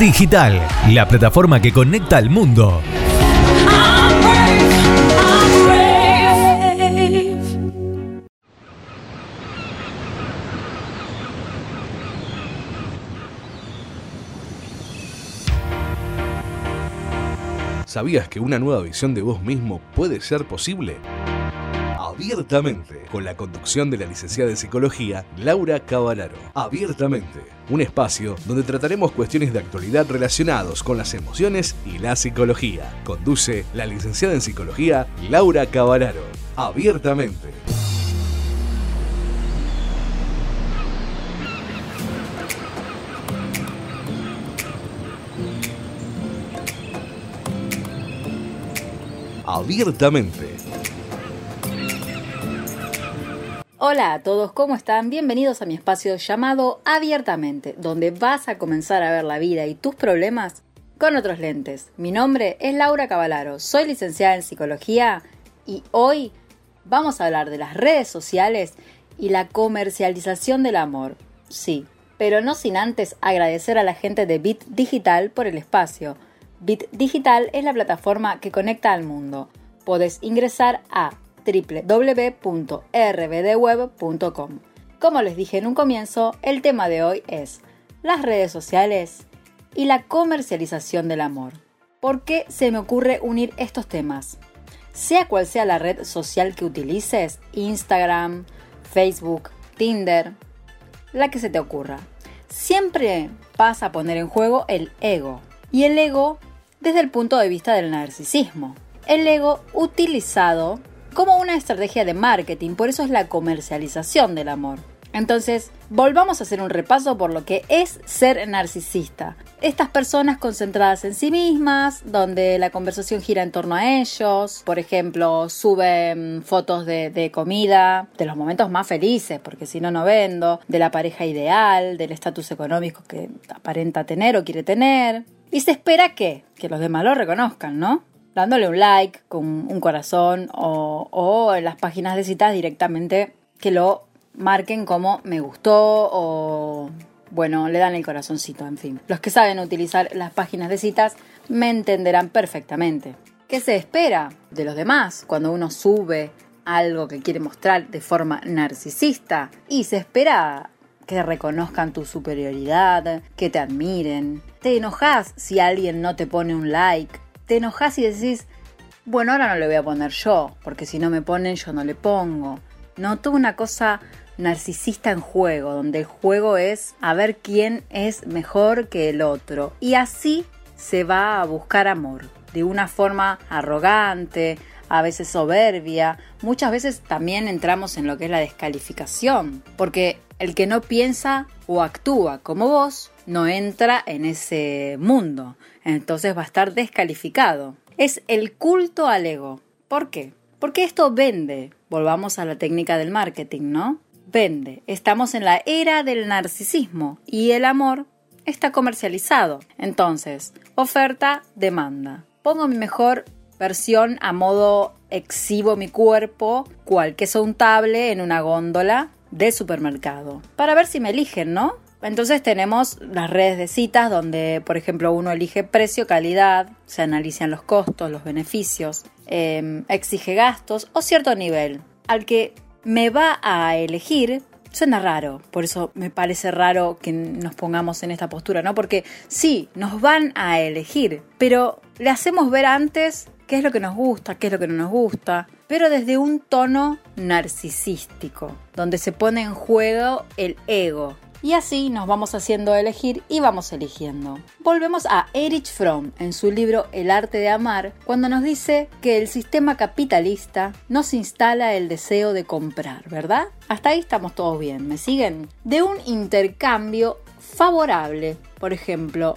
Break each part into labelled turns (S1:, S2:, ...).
S1: Digital, la plataforma que conecta al mundo.
S2: ¿Sabías que una nueva visión de vos mismo puede ser posible? Abiertamente, con la conducción de la licenciada en psicología Laura Cavalaro. Abiertamente, un espacio donde trataremos cuestiones de actualidad relacionados con las emociones y la psicología. Conduce la licenciada en psicología Laura Cavalaro. Abiertamente. Abiertamente.
S3: Hola a todos, ¿cómo están? Bienvenidos a mi espacio llamado Abiertamente, donde vas a comenzar a ver la vida y tus problemas con otros lentes. Mi nombre es Laura Cavalaro, soy licenciada en psicología y hoy vamos a hablar de las redes sociales y la comercialización del amor. Sí, pero no sin antes agradecer a la gente de Bit Digital por el espacio. Bit Digital es la plataforma que conecta al mundo. Podés ingresar a www.rbdweb.com. Como les dije en un comienzo, el tema de hoy es las redes sociales y la comercialización del amor. ¿Por qué se me ocurre unir estos temas? Sea cual sea la red social que utilices, Instagram, Facebook, Tinder, la que se te ocurra, siempre vas a poner en juego el ego. Y el ego desde el punto de vista del narcisismo. El ego utilizado como una estrategia de marketing, por eso es la comercialización del amor. Entonces, volvamos a hacer un repaso por lo que es ser narcisista. Estas personas concentradas en sí mismas, donde la conversación gira en torno a ellos, por ejemplo, suben fotos de, comida, de los momentos más felices, porque si no, no vendo, de la pareja ideal, del estatus económico que aparenta tener o quiere tener. Y se espera que, que los demás lo reconozcan, ¿no? Dándole un like con un corazón o, en las páginas de citas directamente que lo marquen como me gustó o bueno, le dan el corazoncito, en fin. Los que saben utilizar las páginas de citas me entenderán perfectamente. ¿Qué se espera de los demás cuando uno sube algo que quiere mostrar de forma narcisista? Y se espera que reconozcan tu superioridad, que te admiren. Te enojas si alguien no te pone un like te enojas y decís, bueno, ahora no le voy a poner yo, porque si no me ponen yo no le pongo. No, toda una cosa narcisista en juego, donde el juego es a ver quién es mejor que el otro. Y así se va a buscar amor, de una forma arrogante, a veces soberbia, muchas veces también entramos en lo que es la descalificación, porque el que no piensa o actúa como vos no entra en ese mundo, entonces va a estar descalificado. Es el culto al ego. ¿Por qué? Porque esto vende. Volvamos a la técnica del marketing, ¿no? Vende. Estamos en la era del narcisismo y el amor está comercializado. Entonces, oferta, demanda. Pongo mi mejor versión a modo exhibo mi cuerpo, cual queso untable en una góndola de supermercado. Para ver si me eligen, ¿no? Entonces tenemos las redes de citas donde, por ejemplo, uno elige precio, calidad, se analizan los costos, los beneficios, em, exige gastos o cierto nivel. Al que me va a elegir suena raro, por eso me parece raro que nos pongamos en esta postura, ¿no? Porque sí, nos van a elegir, pero le hacemos ver antes qué es lo que nos gusta, qué es lo que no nos gusta, pero desde un tono narcisístico, donde se pone en juego el ego, y así nos vamos haciendo elegir y vamos eligiendo. Volvemos a Erich Fromm en su libro El arte de amar, cuando nos dice que el sistema capitalista nos instala el deseo de comprar, ¿verdad? Hasta ahí estamos todos bien, ¿me siguen? De un intercambio favorable. Por ejemplo,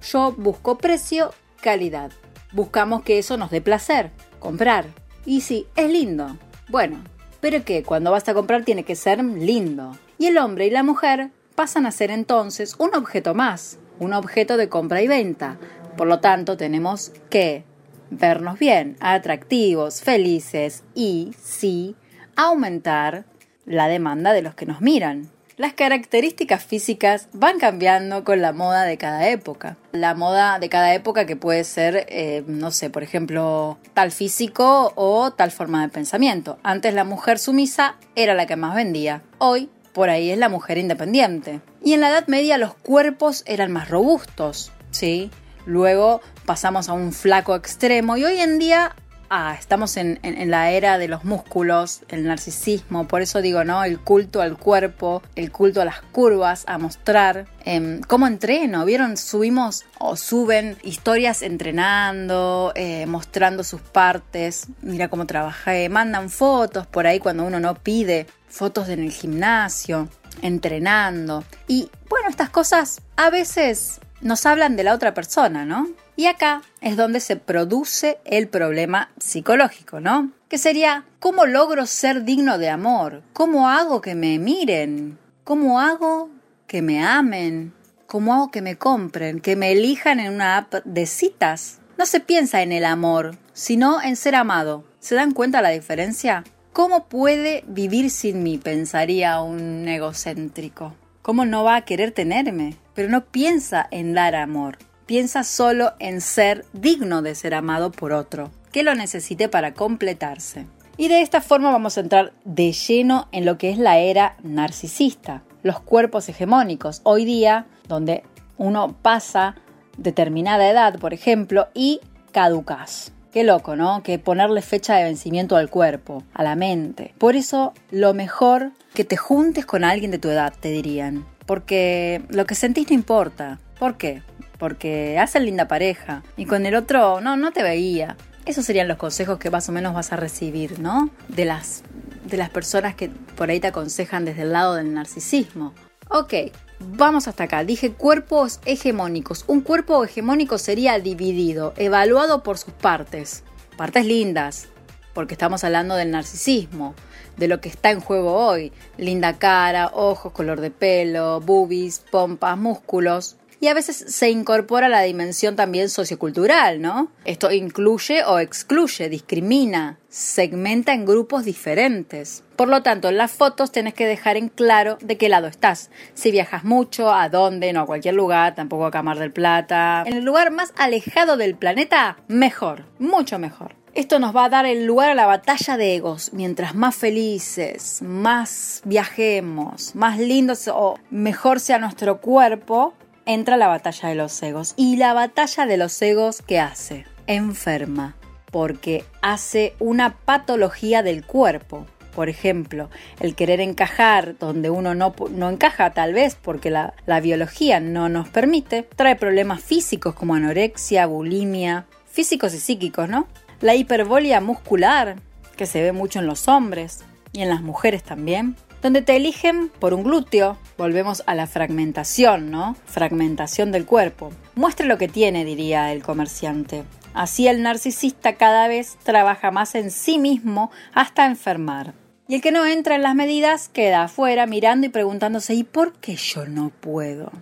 S3: yo busco precio, calidad. Buscamos que eso nos dé placer, comprar. Y sí, es lindo. Bueno, pero que cuando vas a comprar tiene que ser lindo. Y el hombre y la mujer pasan a ser entonces un objeto más, un objeto de compra y venta. Por lo tanto, tenemos que vernos bien, atractivos, felices y, sí, aumentar la demanda de los que nos miran. Las características físicas van cambiando con la moda de cada época. La moda de cada época que puede ser, eh, no sé, por ejemplo, tal físico o tal forma de pensamiento. Antes la mujer sumisa era la que más vendía. Hoy, por ahí es la mujer independiente. Y en la Edad Media los cuerpos eran más robustos, ¿sí? Luego pasamos a un flaco extremo y hoy en día ah, estamos en, la era de los músculos, el narcisismo, por eso digo, ¿no? El culto al cuerpo, el culto a las curvas, a mostrar. Em, ¿Cómo entreno? ¿Vieron? Subimos o suben historias entrenando, eh, mostrando sus partes. Mira cómo trabajé. Mandan fotos por ahí cuando uno no pide. Fotos en el gimnasio, entrenando. Y bueno, estas cosas a veces nos hablan de la otra persona, ¿no? Y acá es donde se produce el problema psicológico, ¿no? Que sería, ¿cómo logro ser digno de amor? ¿Cómo hago que me miren? ¿Cómo hago que me amen? ¿Cómo hago que me compren? Que me elijan en una app de citas. No se piensa en el amor, sino en ser amado. ¿Se dan cuenta la diferencia? ¿Cómo puede vivir sin mí? pensaría un egocéntrico. ¿Cómo no va a querer tenerme? Pero no piensa en dar amor, piensa solo en ser digno de ser amado por otro, que lo necesite para completarse. Y de esta forma vamos a entrar de lleno en lo que es la era narcisista, los cuerpos hegemónicos. Hoy día, donde uno pasa determinada edad, por ejemplo, y caducas. Qué loco, ¿no? Que ponerle fecha de vencimiento al cuerpo, a la mente. Por eso, lo mejor que te juntes con alguien de tu edad, te dirían. Porque lo que sentís no importa. ¿Por qué? Porque hacen linda pareja. Y con el otro, no, no te veía. Esos serían los consejos que más o menos vas a recibir, ¿no? De las, de las personas que por ahí te aconsejan desde el lado del narcisismo. Ok, Vamos hasta acá. Dije cuerpos hegemónicos. Un cuerpo hegemónico sería dividido, evaluado por sus partes. Partes lindas, porque estamos hablando del narcisismo, de lo que está en juego hoy. Linda cara, ojos, color de pelo, boobies, pompas, músculos y a veces se incorpora la dimensión también sociocultural, ¿no? Esto incluye o excluye, discrimina, segmenta en grupos diferentes. Por lo tanto, en las fotos tienes que dejar en claro de qué lado estás. Si viajas mucho, a dónde, no a cualquier lugar, tampoco a Camar del Plata. En el lugar más alejado del planeta, mejor, mucho mejor. Esto nos va a dar el lugar a la batalla de egos. Mientras más felices, más viajemos, más lindos o mejor sea nuestro cuerpo, entra la batalla de los egos. ¿Y la batalla de los egos qué hace? Enferma, porque hace una patología del cuerpo. Por ejemplo, el querer encajar donde uno no, no encaja tal vez porque la, la biología no nos permite, trae problemas físicos como anorexia, bulimia, físicos y psíquicos, ¿no? La hiperbolia muscular, que se ve mucho en los hombres y en las mujeres también, donde te eligen por un glúteo. Volvemos a la fragmentación, ¿no? Fragmentación del cuerpo. Muestre lo que tiene, diría el comerciante. Así el narcisista cada vez trabaja más en sí mismo hasta enfermar. Y el que no entra en las medidas queda afuera mirando y preguntándose ¿y por qué yo no puedo?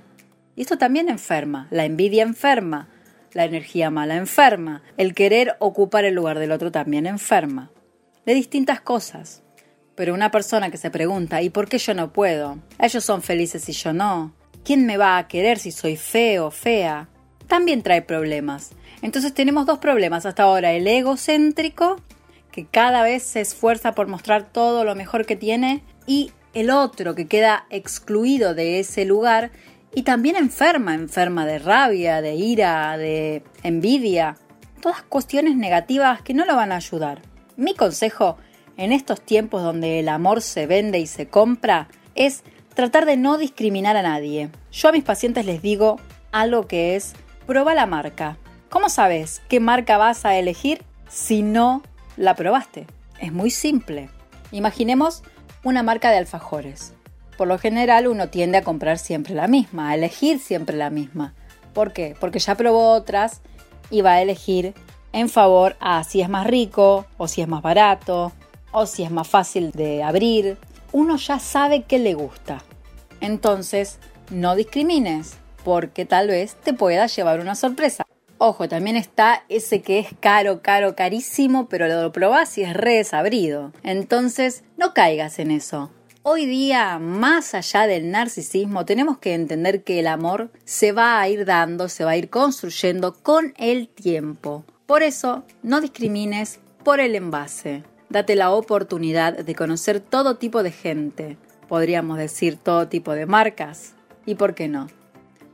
S3: Y esto también enferma, la envidia enferma, la energía mala enferma, el querer ocupar el lugar del otro también enferma. De distintas cosas. Pero una persona que se pregunta, ¿y por qué yo no puedo? Ellos son felices y yo no. ¿Quién me va a querer si soy feo o fea? También trae problemas. Entonces tenemos dos problemas hasta ahora. El egocéntrico, que cada vez se esfuerza por mostrar todo lo mejor que tiene, y el otro que queda excluido de ese lugar y también enferma, enferma de rabia, de ira, de envidia. Todas cuestiones negativas que no lo van a ayudar. Mi consejo en estos tiempos donde el amor se vende y se compra es tratar de no discriminar a nadie. Yo a mis pacientes les digo algo que es prueba la marca. ¿Cómo sabes qué marca vas a elegir si no la probaste? Es muy simple. Imaginemos una marca de alfajores. Por lo general uno tiende a comprar siempre la misma, a elegir siempre la misma. ¿Por qué? Porque ya probó otras y va a elegir en favor a si es más rico o si es más barato o si es más fácil de abrir, uno ya sabe qué le gusta. Entonces, no discrimines, porque tal vez te pueda llevar una sorpresa. Ojo, también está ese que es caro, caro, carísimo, pero lo probás y es re desabrido. Entonces, no caigas en eso. Hoy día, más allá del narcisismo, tenemos que entender que el amor se va a ir dando, se va a ir construyendo con el tiempo. Por eso, no discrimines por el envase. Date la oportunidad de conocer todo tipo de gente, podríamos decir todo tipo de marcas. ¿Y por qué no?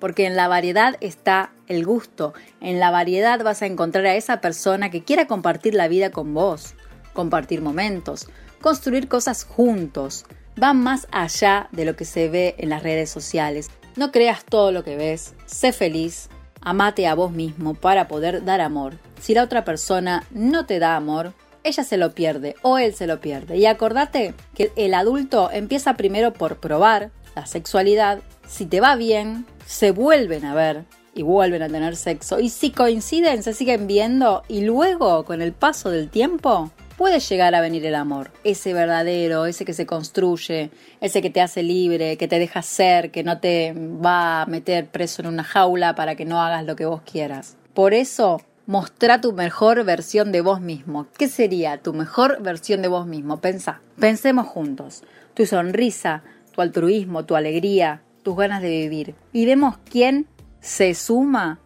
S3: Porque en la variedad está el gusto, en la variedad vas a encontrar a esa persona que quiera compartir la vida con vos, compartir momentos, construir cosas juntos. Va más allá de lo que se ve en las redes sociales. No creas todo lo que ves, sé feliz, amate a vos mismo para poder dar amor. Si la otra persona no te da amor, ella se lo pierde o él se lo pierde. Y acordate que el adulto empieza primero por probar la sexualidad. Si te va bien, se vuelven a ver y vuelven a tener sexo. Y si coinciden, se siguen viendo y luego, con el paso del tiempo, puede llegar a venir el amor. Ese verdadero, ese que se construye, ese que te hace libre, que te deja ser, que no te va a meter preso en una jaula para que no hagas lo que vos quieras. Por eso, Mostra tu mejor versión de vos mismo. ¿Qué sería tu mejor versión de vos mismo? Pensa. Pensemos juntos. Tu sonrisa, tu altruismo, tu alegría, tus ganas de vivir. Y vemos quién se suma,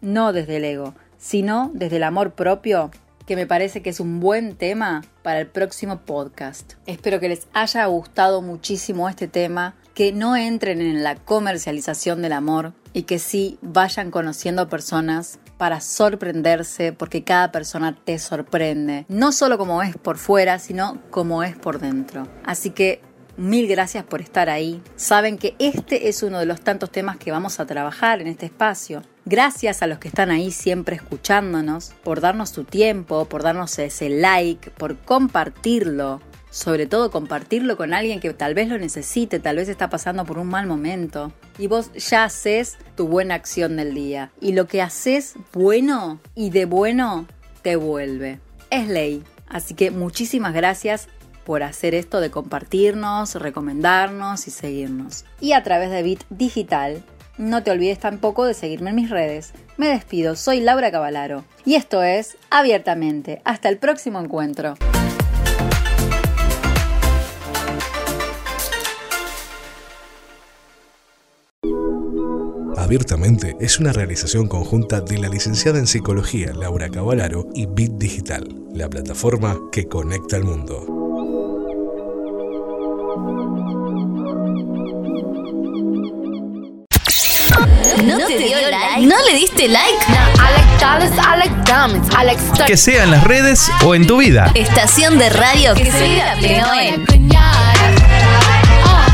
S3: no desde el ego, sino desde el amor propio, que me parece que es un buen tema para el próximo podcast. Espero que les haya gustado muchísimo este tema, que no entren en la comercialización del amor y que sí vayan conociendo personas para sorprenderse porque cada persona te sorprende, no solo como es por fuera, sino como es por dentro. Así que Mil gracias por estar ahí. Saben que este es uno de los tantos temas que vamos a trabajar en este espacio. Gracias a los que están ahí siempre escuchándonos, por darnos su tiempo, por darnos ese like, por compartirlo. Sobre todo compartirlo con alguien que tal vez lo necesite, tal vez está pasando por un mal momento. Y vos ya haces tu buena acción del día. Y lo que haces bueno y de bueno te vuelve. Es ley. Así que muchísimas gracias por hacer esto de compartirnos, recomendarnos y seguirnos. Y a través de Bit Digital, no te olvides tampoco de seguirme en mis redes. Me despido, soy Laura Cavalaro y esto es Abiertamente. Hasta el próximo encuentro.
S2: Abiertamente es una realización conjunta de la licenciada en Psicología Laura Cavalaro y Bit Digital, la plataforma que conecta al mundo.
S4: ¿No te dio like? ¿No le diste like?
S1: Que sea en las redes o en tu vida.
S4: Estación de radio que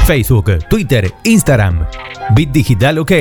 S1: Facebook, Twitter, Instagram. Bit Digital OK.